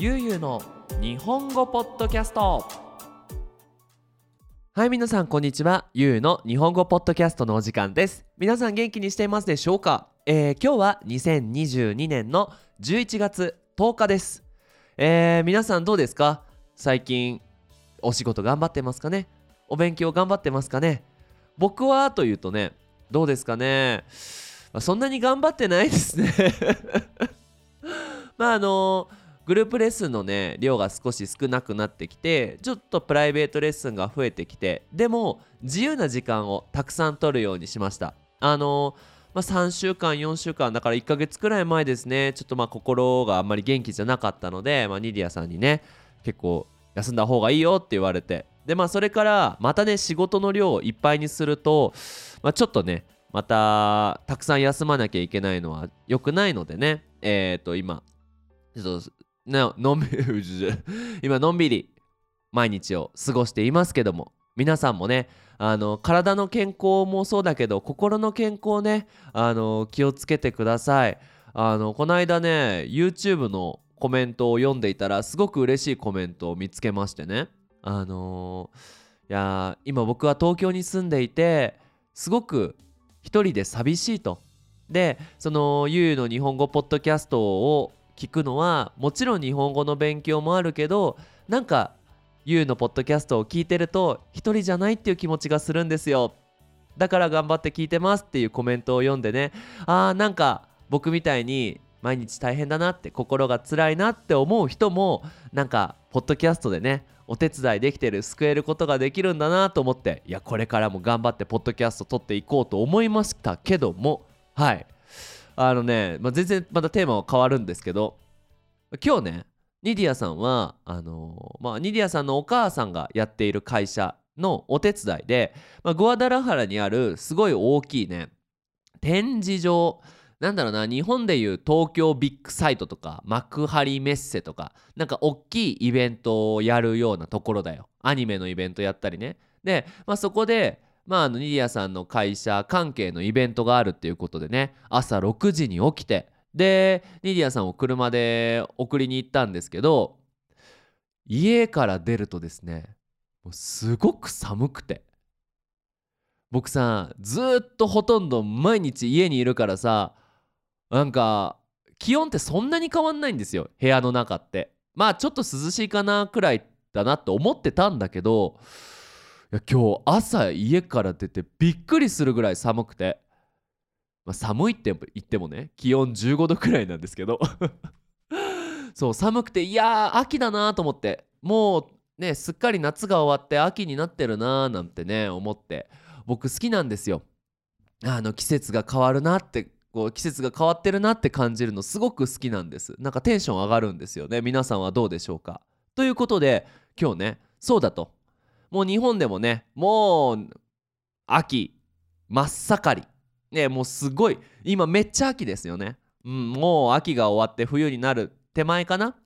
ゆうゆうの日本語ポッドキャスト。はい皆さんこんにちは。ゆうの日本語ポッドキャストのお時間です。皆さん元気にしていますでしょうか、えー、今日は2022年の11月10日です。えー、皆さんどうですか？最近お仕事頑張ってますかね？お勉強頑張ってますかね？僕はというとねどうですかね？そんなに頑張ってないですね。まああのグループレッスンのね量が少し少なくなってきてちょっとプライベートレッスンが増えてきてでも自由な時間をたくさん取るようにしました。あのまあ、3週間4週間だから1ヶ月くらい前ですね。ちょっとまあ心があんまり元気じゃなかったので、まあ、ニディアさんにね結構休んだ方がいいよって言われて。でまあそれからまたね仕事の量をいっぱいにすると、まあ、ちょっとねまたたくさん休まなきゃいけないのは良くないのでね。えっ、ー、と今ちょっとの のんびり 今のんびり毎日を過ごしていますけども皆さんもねあの体の健康もそうだけど心の健康ねあの気をつけてください。あのこの間ね YouTube のコメントを読んでいたらすごく嬉しいコメントを見つけましてね。あのー、いや今僕は東京に住んでいてすごく一人で寂しいと。でそのゆうゆうの日本語ポッドキャストを聞くのはもちろん日本語の勉強もあるけどなんかゆうのポッドキャストを聞いてると一人じゃないっていう気持ちがするんですよ。だから頑張って聞いてますっていうコメントを読んでね。あーなんか僕みたいに毎日大変だなって心が辛いなって思う人もなんかポッドキャストでねお手伝いできてる救えることができるんだなと思っていやこれからも頑張ってポッドキャスト撮っていこうと思いましたけどもはい。あのね、まあ、全然またテーマは変わるんですけど今日ねニディアさんはあの、まあ、ニディアさんのお母さんがやっている会社のお手伝いで、まあ、グアダラハラにあるすごい大きいね展示場なんだろうな日本でいう東京ビッグサイトとか幕張メッセとかなんか大きいイベントをやるようなところだよ。アニメのイベントやったりね。で、まあ、そこでまあ、あのニディアさんの会社関係のイベントがあるっていうことでね朝6時に起きてでニディアさんを車で送りに行ったんですけど家から出るとですねもうすごく寒くて。僕さずっとほとんど毎日家にいるからさなんか気温ってそんなに変わんないんですよ部屋の中って。まあちょっと涼しいかなくらいだなって思ってたんだけどや今日朝家から出てびっくりするぐらい寒くて、まあ、寒いって言ってもね気温15度くらいなんですけど。そう寒くていやー秋だなと思って。もうねすっかり夏が終わって秋になってるなーなんてね思って。僕好きなんですよ。あの季節が変わるなってこう季節が変わってるなって感じるのすごく好きなんです。なんかテンション上がるんですよね。皆さんはどうでしょうか。ということで今日ねそうだと。もう日本でもねもう秋真っ盛り。ねもうすごい。今めっちゃ秋ですよね、うん、もう秋が終わって冬になる手前かな。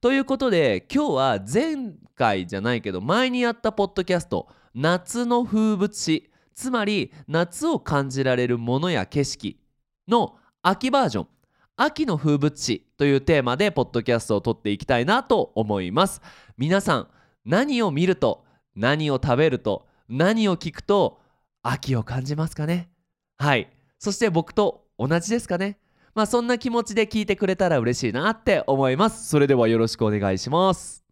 ということで今日は前回じゃないけど前にやったポッドキャスト夏の風物詩。つまり夏を感じられるものや景色の秋バージョン。秋の風物詩というテーマでポッドキャストを撮っていきたいなと思います。皆さん何を見ると何を食べると何を聞くと秋を感じますかね？はい。そして僕と同じですかね？まあそんな気持ちで聞いてくれたら嬉しいなって思います。それではよろしくお願いします。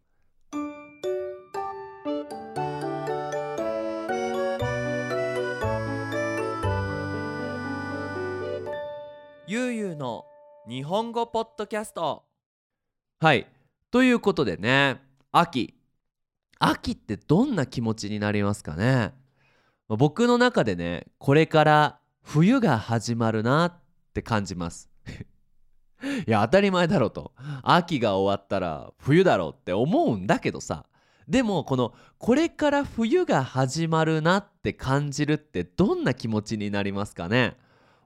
ゆうゆうの日本語ポッドキャスト。はい。ということでね秋。秋ってどんな気持ちになりますかね？僕の中でねこれから冬が始まるなって感じます。いや当たり前だろうと。秋が終わったら冬だろうって思うんだけどさ。でもこのこれから冬が始まるなって感じるってどんな気持ちになりますかね？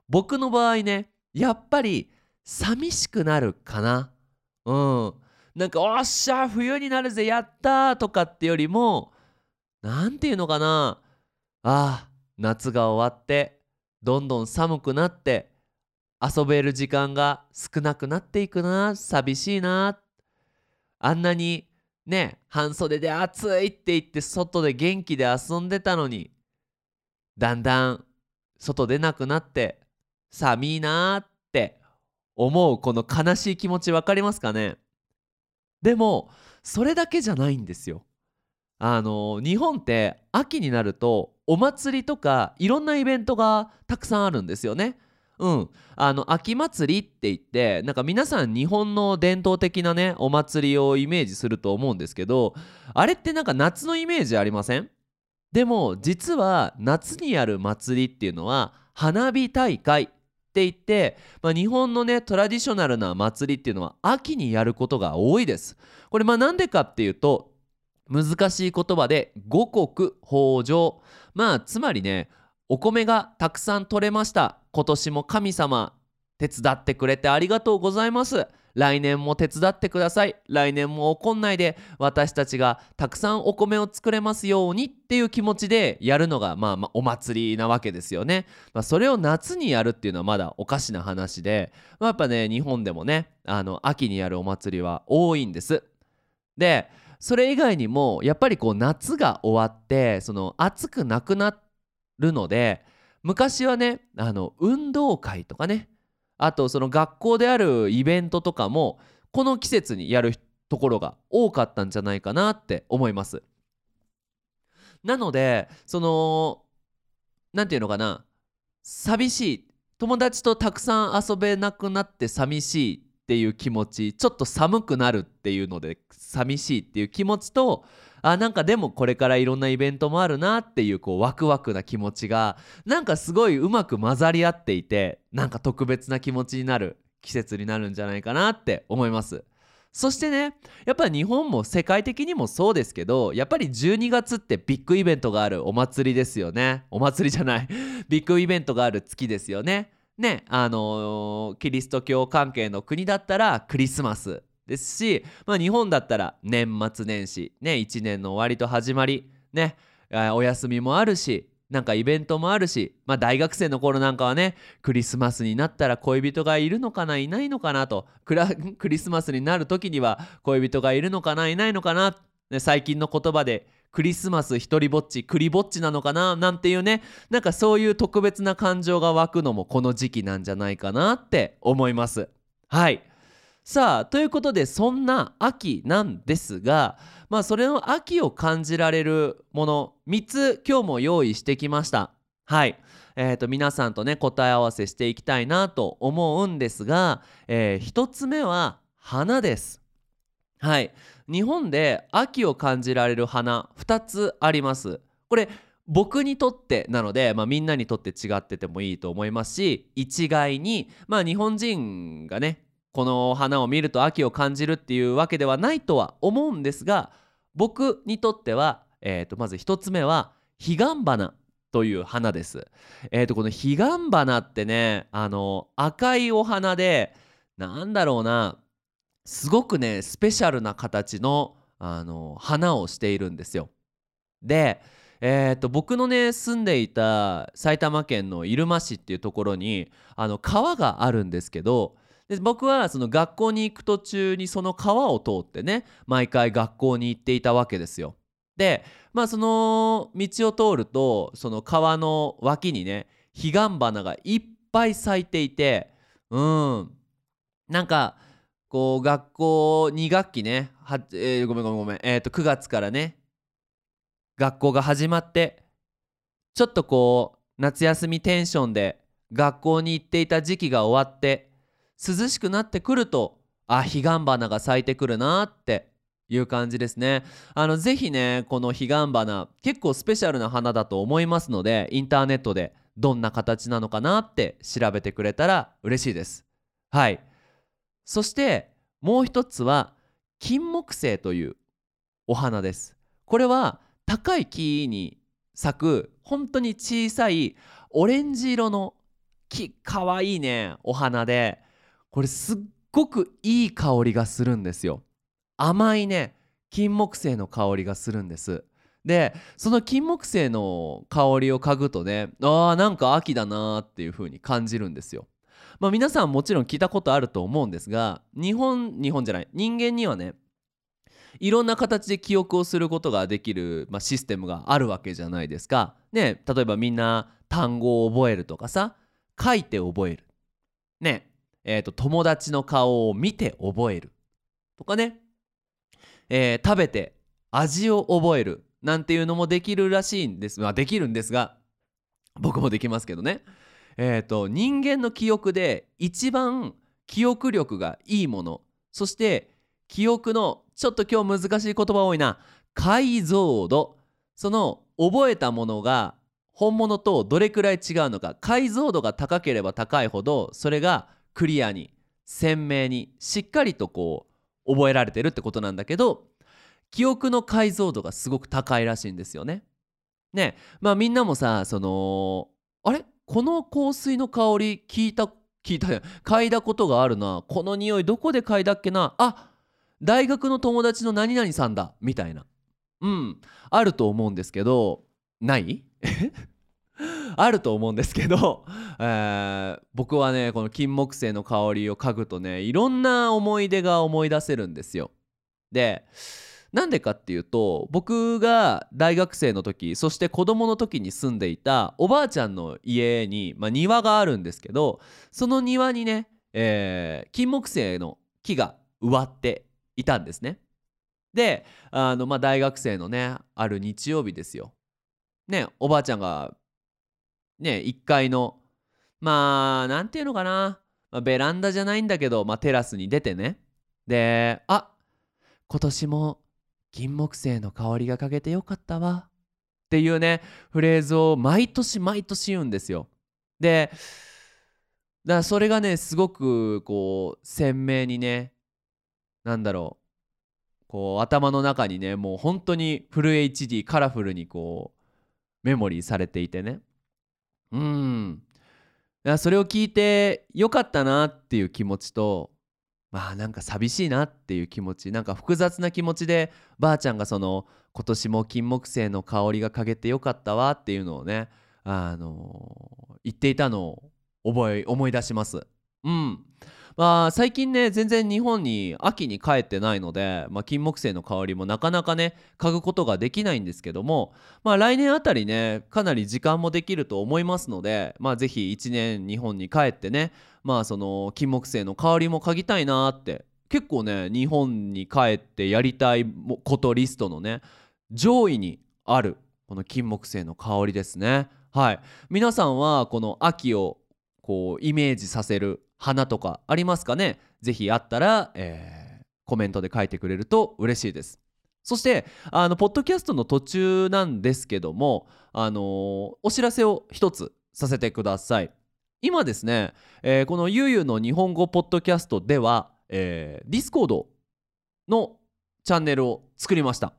僕の場合ねやっぱり寂しくなるかな。うん。なんか「おっしゃ冬になるぜやった!」とかってよりも何て言うのかなああ夏が終わってどんどん寒くなって遊べる時間が少なくなっていくな寂しいなあんなにね半袖で暑いって言って外で元気で遊んでたのにだんだん外出なくなって寒いなって思うこの悲しい気持ち分かりますかねでもそれだけじゃないんですよ。あの日本って秋になるとお祭りとかいろんなイベントがたくさんあるんですよね。うん、あの秋祭りって言ってなんか皆さん日本の伝統的なねお祭りをイメージすると思うんですけどあれってなんか夏のイメージありません？でも実は夏にやる祭りっていうのは花火大会って言って、まあ、日本のねトラディショナルな祭りっていうのは秋にやることが多いです。これまあなんでかっていうと難しい言葉で五穀豊穣。まあつまりねお米がたくさん取れました。今年も神様手伝ってくれてありがとうございます。来年も手伝ってください。来年も怒んないで。私たちがたくさんお米を作れますようにっていう気持ちでやるのがまあまあお祭りなわけですよね、まあ、それを夏にやるっていうのはまだおかしな話で、まあ、やっぱね日本でもねあの秋にやるお祭りは多いんです。でそれ以外にもやっぱりこう夏が終わってその暑くなくなるので昔はねあの運動会とかねあとその学校であるイベントとかもこの季節にやるところが多かったんじゃないかなって思います。なのでその何て言うのかな。寂しい。友達とたくさん遊べなくなって寂しいっていう気持ち。ちょっと寒くなるっていうので寂しいっていう気持ちとあなんかでもこれからいろんなイベントもあるなっていうこうワクワクな気持ちがなんかすごいうまく混ざり合っていてなんか特別な気持ちになる季節になるんじゃないかなって思います。そしてねやっぱ日本も世界的にもそうですけどやっぱり12月ってビッグイベントがあるお祭りですよね。お祭りじゃない。ビッグイベントがある月ですよね。ねあのー、キリスト教関係の国だったらクリスマス。ですし、まあ、日本だったら年末年始ね1年の終わりと始まりねお休みもあるしなんかイベントもあるし、まあ、大学生の頃なんかはねクリスマスになったら恋人がいるのかないないのかなと クリスマスになる時には恋人がいるのかないないのかな、ね、最近の言葉でクリスマス一人ぼっちクリぼっちなのかななんていうねなんかそういう特別な感情が湧くのもこの時期なんじゃないかなって思います。はい。さあということでそんな秋なんですがまあそれの秋を感じられるもの3つ今日も用意してきました。はい。えー、と皆さんとね答え合わせしていきたいなと思うんですが、えー、1つ目は花です。はい。日本で秋を感じられる花2つあります。これ僕にとってなので、まあ、みんなにとって違っててもいいと思いますし一概に、まあ、日本人がねこの花を見ると秋を感じるっていうわけではないとは思うんですが僕にとっては、えー、とまず1つ目は彼岸花という花です。えー、とこの彼岸花ってねあの赤いお花でなんだろうなすごくねスペシャルな形のあの花をしているんですよ。でえー、と僕のね住んでいた埼玉県の入間市っていうところにあの川があるんですけどで僕はその学校に行く途中にその川を通ってね毎回学校に行っていたわけですよ。でまあその道を通るとその川の脇にね彼岸花がいっぱい咲いていてうんなんかこう学校2学期ねは、えー、ごめんごめんごめん、えー、と9月からね学校が始まってちょっとこう夏休みテンションで学校に行っていた時期が終わって涼しくなってくるとあ彼岸花が咲いてくるなっていう感じですね。あのぜひねこの彼岸花結構スペシャルな花だと思いますのでインターネットでどんな形なのかなって調べてくれたら嬉しいです。はい。そしてもう一つは金木犀というお花です。これは高い木に咲く本当に小さいオレンジ色の木かわいいねお花でこれすっごくいい香りがするんですよ甘いね金木犀の香りがするんですでその金木犀の香りを嗅ぐとねあーなんか秋だなっていう風に感じるんですよまあ皆さんもちろん聞いたことあると思うんですが日本日本じゃない人間にはねいろんな形で記憶をすることができる、まあ、システムがあるわけじゃないですか。ね例えばみんな単語を覚えるとかさ書いて覚える。ねえーと、友達の顔を見て覚える。とかね、えー、食べて味を覚える。なんていうのもできるらしいんです。まあ、できるんですが僕もできますけどね。えーと人間の記憶で一番記憶力がいいもの。そして記憶のちょっと今日難しい言葉多いな。解像度。その覚えたものが本物とどれくらい違うのか。解像度が高ければ高いほどそれがクリアに鮮明にしっかりとこう覚えられてるってことなんだけど記憶の解像度がすごく高いらしいんですよね。ねまあみんなもさそのあれ？この香水の香り聞いた聞いた嗅いだことがあるな。この匂いどこで嗅いだっけな。あ大学の友達の何々さんだ。みたいな。うん。あると思うんですけどない？あると思うんですけど、えー、僕はねこの金木犀の香りを嗅ぐとねいろんな思い出が思い出せるんですよ。でなんでかっていうと僕が大学生の時そして子供の時に住んでいたおばあちゃんの家に、まあ、庭があるんですけどその庭にね、えー、金木犀の木が植わっていたんですね。であの、まあ、大学生のねある日曜日ですよ。ねおばあちゃんがね1階のまあなんていうのかな、まあ、ベランダじゃないんだけど、まあ、テラスに出てね。であ今年も金木犀の香りがかけてよかったわ。っていうねフレーズを毎年毎年言うんですよ。でだからそれがねすごくこう鮮明にねなんだろう。こう頭の中にねもう本当にフル HD カラフルにこうメモリーされていてね。うんそれを聞いてよかったなっていう気持ちとまあなんか寂しいなっていう気持ちなんか複雑な気持ちでばあちゃんがその今年も金木犀の香りが嗅げてよかったわっていうのをねあの言っていたのを覚え思い出します。うんまあ、最近ね全然日本に秋に帰ってないので、まあ、金木犀の香りもなかなかね嗅ぐことができないんですけども、まあ、来年あたりねかなり時間もできると思いますので、まあ、ぜひ1年日本に帰ってねまあその金木犀の香りも嗅ぎたいなって結構ね日本に帰ってやりたいことリストのね上位にあるこの金木犀の香りですね。はい。皆さんはこの秋をこうイメージさせる花とかありますかね？ぜひあったら、えー、コメントで書いてくれると嬉しいです。そしてあのポッドキャストの途中なんですけどもあのー、お知らせを一つさせてください。今ですね、えー、このゆうゆうの日本語ポッドキャストでは、えー、 Discordのチャンネルを作りました。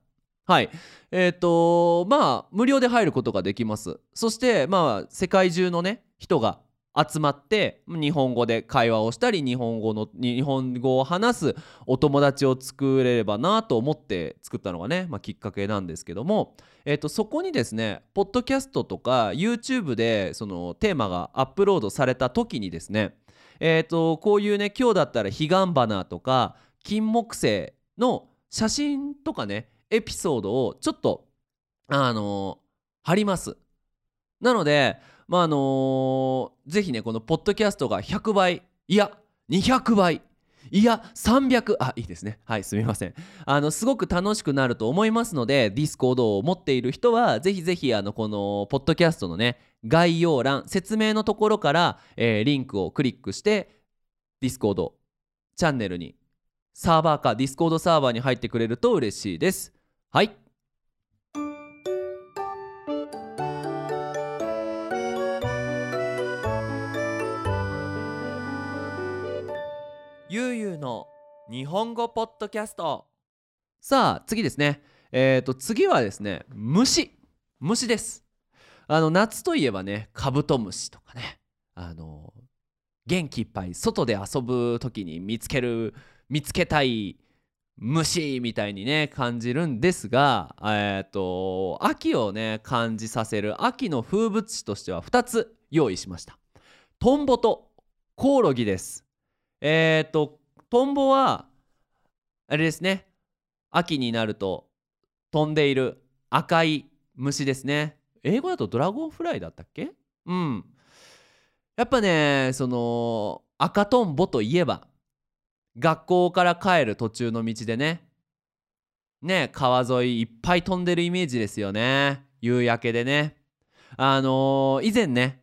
はい。えっ、ー、とまあ無料で入ることができます。そしてまあ世界中のね人が集まって日本語で会話をしたり日本語の日本語を話すお友達を作れればなと思って作ったのがね、まあ、きっかけなんですけども、えー、とそこにですねポッドキャストとか YouTube でそのテーマがアップロードされた時にですねえー、とこういうね今日だったら彼岸花とか金木犀の写真とかねエピソードをちょっとあのー、貼ります。なのでまああのー、ぜひねこのポッドキャストが100倍いや200倍いや300あいいですね。はいすみません。あのすごく楽しくなると思いますので Discord を持っている人はぜひぜひあのこのポッドキャストのね概要欄説明のところから、えー、リンクをクリックして Discord チャンネルにサーバーか Discord サーバーに入ってくれると嬉しいです。はい。の日本語ポッドキャスト。さあ次ですね。えっ、ー、と次はですね虫。虫です。あの夏といえばねカブトムシとかね。あの元気いっぱい外で遊ぶ時に見つける見つけたい虫みたいにね感じるんですがえっ、ー、と秋をね感じさせる秋の風物詩としては2つ用意しました。トンボとコオロギです。えっ、ー、とトンボはあれですね。秋になると飛んでいる赤い虫ですね。英語だとドラゴンフライだったっけ？うん。やっぱねその赤とんぼといえば学校から帰る途中の道でね。ね川沿いいっぱい飛んでるイメージですよね。夕焼けでね。あのー、以前ね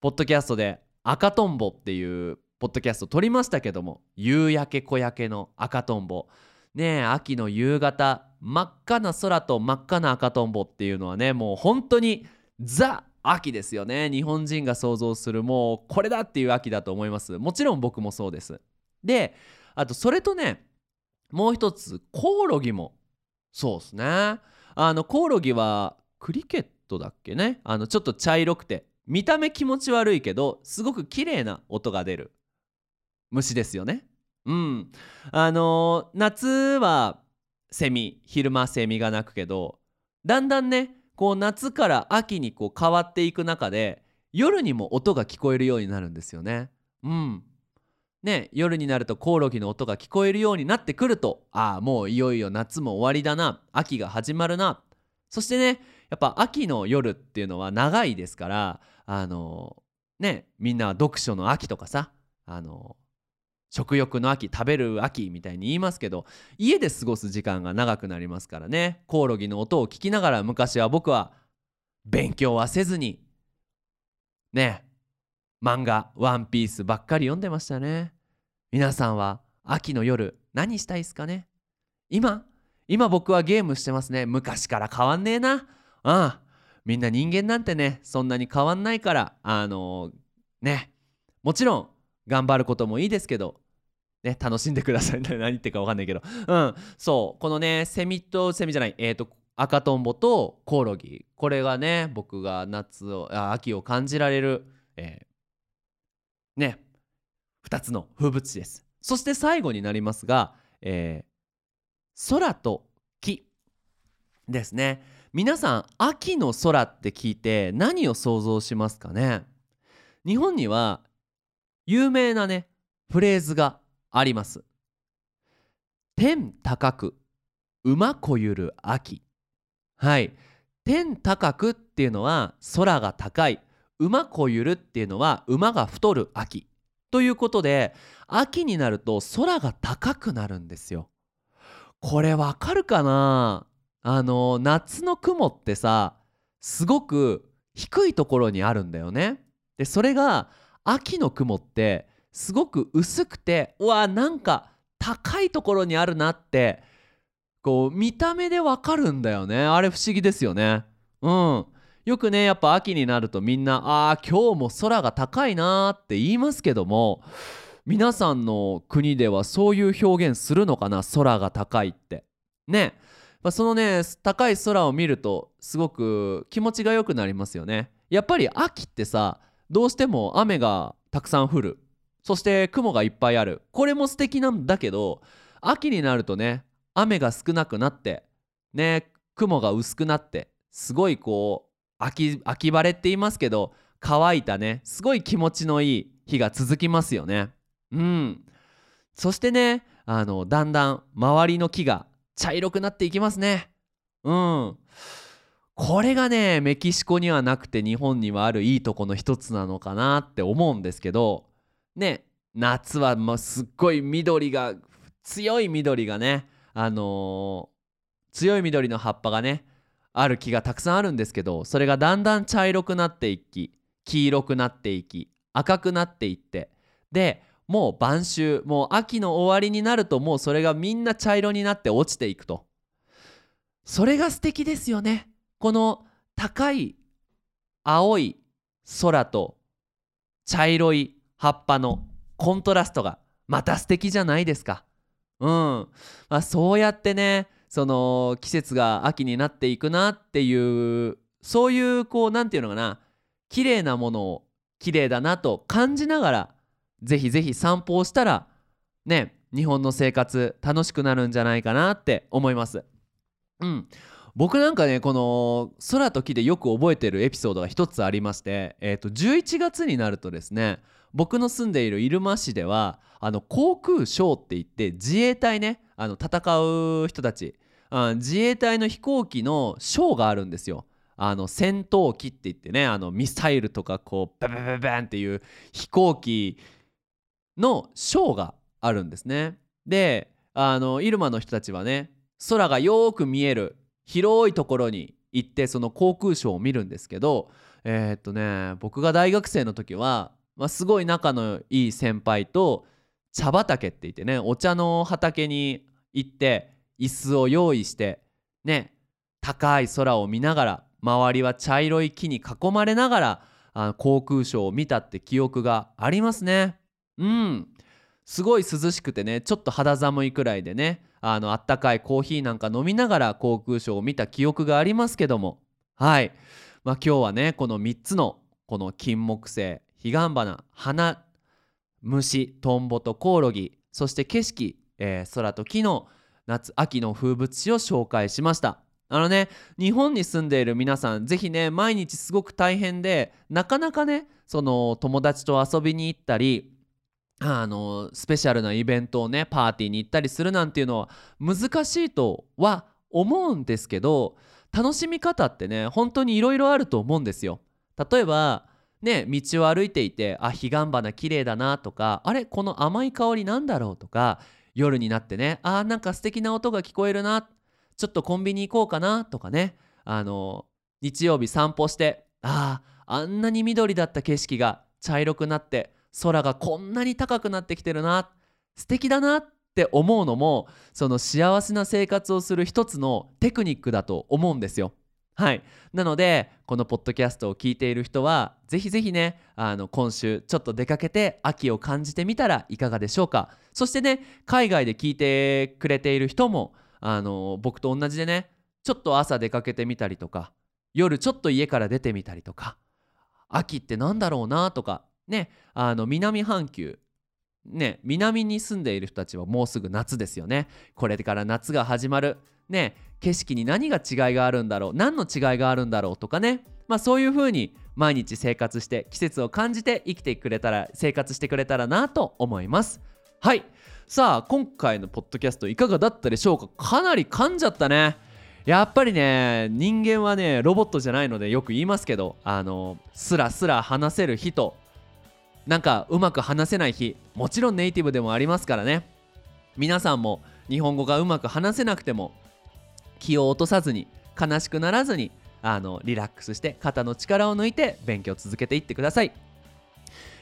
ポッドキャストで赤とんぼっていうポッドキャスト撮りましたけども夕焼け小焼けの赤とんぼ。ねえ秋の夕方真っ赤な空と真っ赤な赤とんぼっていうのはねもう本当にザ秋ですよね。日本人が想像するもうこれだっていう秋だと思います。もちろん僕もそうです。であとそれとねもう一つコオロギもそうですね。あのコオロギはクリケットだっけね。あのちょっと茶色くて見た目気持ち悪いけどすごく綺麗な音が出る。虫ですよね。うん。あのー、夏はセミ昼間セミが鳴くけどだんだんねこう夏から秋にこう変わっていく中で夜にも音が聞こえるようになるんですよね。うん。ね、夜になるとコオロギの音が聞こえるようになってくるとああもういよいよ夏も終わりだな秋が始まるな。そしてねやっぱ秋の夜っていうのは長いですからあのねみんなは読書の秋とかさあの食欲の秋食べる秋みたいに言いますけど家で過ごす時間が長くなりますからね。コオロギの音を聞きながら昔は僕は勉強はせずにね漫画「ワンピースばっかり読んでましたね。皆さんは秋の夜何したいですかね？今今僕はゲームしてますね。昔から変わんねえな。うんみんな人間なんてねそんなに変わんないからあのー、ねもちろん頑張ることもいいですけどね、楽しんでください。何言ってるか分かんないけど。うん、そう、このね、セミと、セミじゃない、えっ、ー、と、赤とんぼとコオロギ。これがね、僕が夏を、あ秋を感じられる、えー、ね、2つの風物詩です。そして最後になりますが、えー、空と木ですね。皆さん、秋の空って聞いて何を想像しますかね？日本には有名なね、フレーズがあります。天高く馬こゆる秋。はい。天高くっていうのは空が高い。馬こゆるっていうのは馬が太る秋。ということで秋になると空が高くなるんですよ。これわかるかな？あの夏の雲ってさすごく低いところにあるんだよね。でそれが秋の雲ってすごく薄くてうわなんか高いところにあるなってこう見た目でわかるんだよね。あれ不思議ですよね。うん。よくねやっぱ秋になるとみんな「あー今日も空が高いな」って言いますけども皆さんの国ではそういう表現するのかな空が高いって。ね。まあそのね高い空を見るとすごく気持ちが良くなりますよね。やっぱり秋ってさどうしても雨がたくさん降る。そして雲がいっぱいある。これも素敵なんだけど秋になるとね雨が少なくなってね雲が薄くなってすごいこう秋秋晴れって言いますけど乾いたね。すごい気持ちのいい日が続きますよね。うん。そしてねあのだんだん周りの木が茶色くなっていきますね。うん。これがねメキシコにはなくて日本にはあるいいとこの一つなのかなって思うんですけどね夏はもうすっごい緑が強い緑がねあのー、強い緑の葉っぱがねある木がたくさんあるんですけどそれがだんだん茶色くなっていき黄色くなっていき赤くなっていってでもう晩秋もう秋の終わりになるともうそれがみんな茶色になって落ちていくと。それが素敵ですよね。この高い青い空と茶色い葉っぱのコントラストがまた素敵じゃないですか。うんまあ、そうやってねその季節が秋になっていくなっていうそういうこう何て言うのかな綺麗なものを綺麗だなと感じながらぜひぜひ散歩をしたらね日本の生活楽しくなるんじゃないかなって思います。うん僕なんかねこの空と木でよく覚えてるエピソードが一つありまして、えー、と11月になるとですね僕の住んでいる入間市ではあの航空ショーって言って自衛隊ねあの戦う人たちあ自衛隊の飛行機のショーがあるんですよ。あの戦闘機って言ってねあのミサイルとかこうババババンっていう飛行機のショーがあるんですね。であの入間の人たちはね空がよく見える広いところに行ってその航空ショーを見るんですけどえー、っとね僕が大学生の時は、まあ、すごい仲のいい先輩と茶畑って言ってねお茶の畑に行って椅子を用意してね高い空を見ながら周りは茶色い木に囲まれながらあの航空ショーを見たって記憶がありますね。うん。すごい涼しくてねちょっと肌寒いくらいでねあのあったかいコーヒーなんか飲みながら航空ショーを見た記憶がありますけども。はい、まあ、今日はねこの3つのこの金木犀彼岸花花虫トンボとコオロギそして景色、えー、空と木の夏秋の風物詩を紹介しました。あのね日本に住んでいる皆さん是非ね毎日すごく大変でなかなかねその友達と遊びに行ったりあのスペシャルなイベントをねパーティーに行ったりするなんていうのは難しいとは思うんですけど楽しみ方ってね本当にいろいろあると思うんですよ。例えばね道を歩いていてあ彼岸花綺麗だなとかあれこの甘い香りなんだろうとか夜になってねあなんか素敵な音が聞こえるなちょっとコンビニ行こうかなとかねあの日曜日散歩してああんなに緑だった景色が茶色くなって空がこんなに高くなってきてるな素敵だなって思うのもその幸せな生活をする一つのテクニックだと思うんですよ。はい、なのでこのポッドキャストを聞いている人はぜひぜひねあの今週ちょっと出かけて秋を感じてみたらいかがでしょうかそしてね海外で聞いてくれている人もあの僕と同じでねちょっと朝出かけてみたりとか夜ちょっと家から出てみたりとか秋って何だろうなとかねあの南半球ね南に住んでいる人たちはもうすぐ夏ですよね。これから夏が始まる。ね景色に何が違いがあるんだろう。何の違いがあるんだろうとかね。まあそういう風に毎日生活して季節を感じて生きてくれたら生活してくれたらなと思います。はい。さあ今回のポッドキャストいかがだったでしょうか？かなり噛んじゃったね。やっぱりね人間はねロボットじゃないのでよく言いますけどあのスラスラ話せる人なんかうまく話せない日もちろんネイティブでもありますからね皆さんも日本語がうまく話せなくても気を落とさずに悲しくならずにあのリラックスして肩の力を抜いて勉強を続けていってください。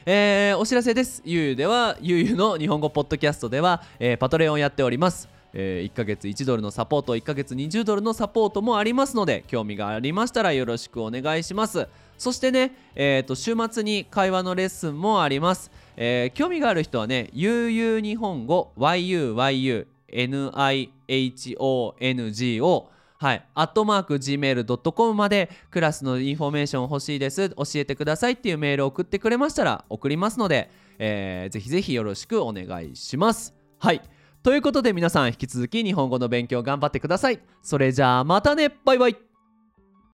えー、お知らせです。ゆうゆうでは、ゆうゆうの日本語ポッドキャストでは、えー、パトレオンやっております。えー、1ヶ月1ドルのサポート、1ヶ月20ドルのサポートもありますので、興味がありましたらよろしくお願いします。そしてね、えー、と週末に会話のレッスンもあります。えー、興味がある人はね、悠々日本語 YUYUNIHONGO はい、アットマーク Gmail.com までクラスのインフォメーション欲しいです、教えてくださいっていうメールを送ってくれましたら送りますので、えー、ぜひぜひよろしくお願いします。はい。ということで皆さん引き続き日本語の勉強頑張ってください。それじゃあまたねバイバイ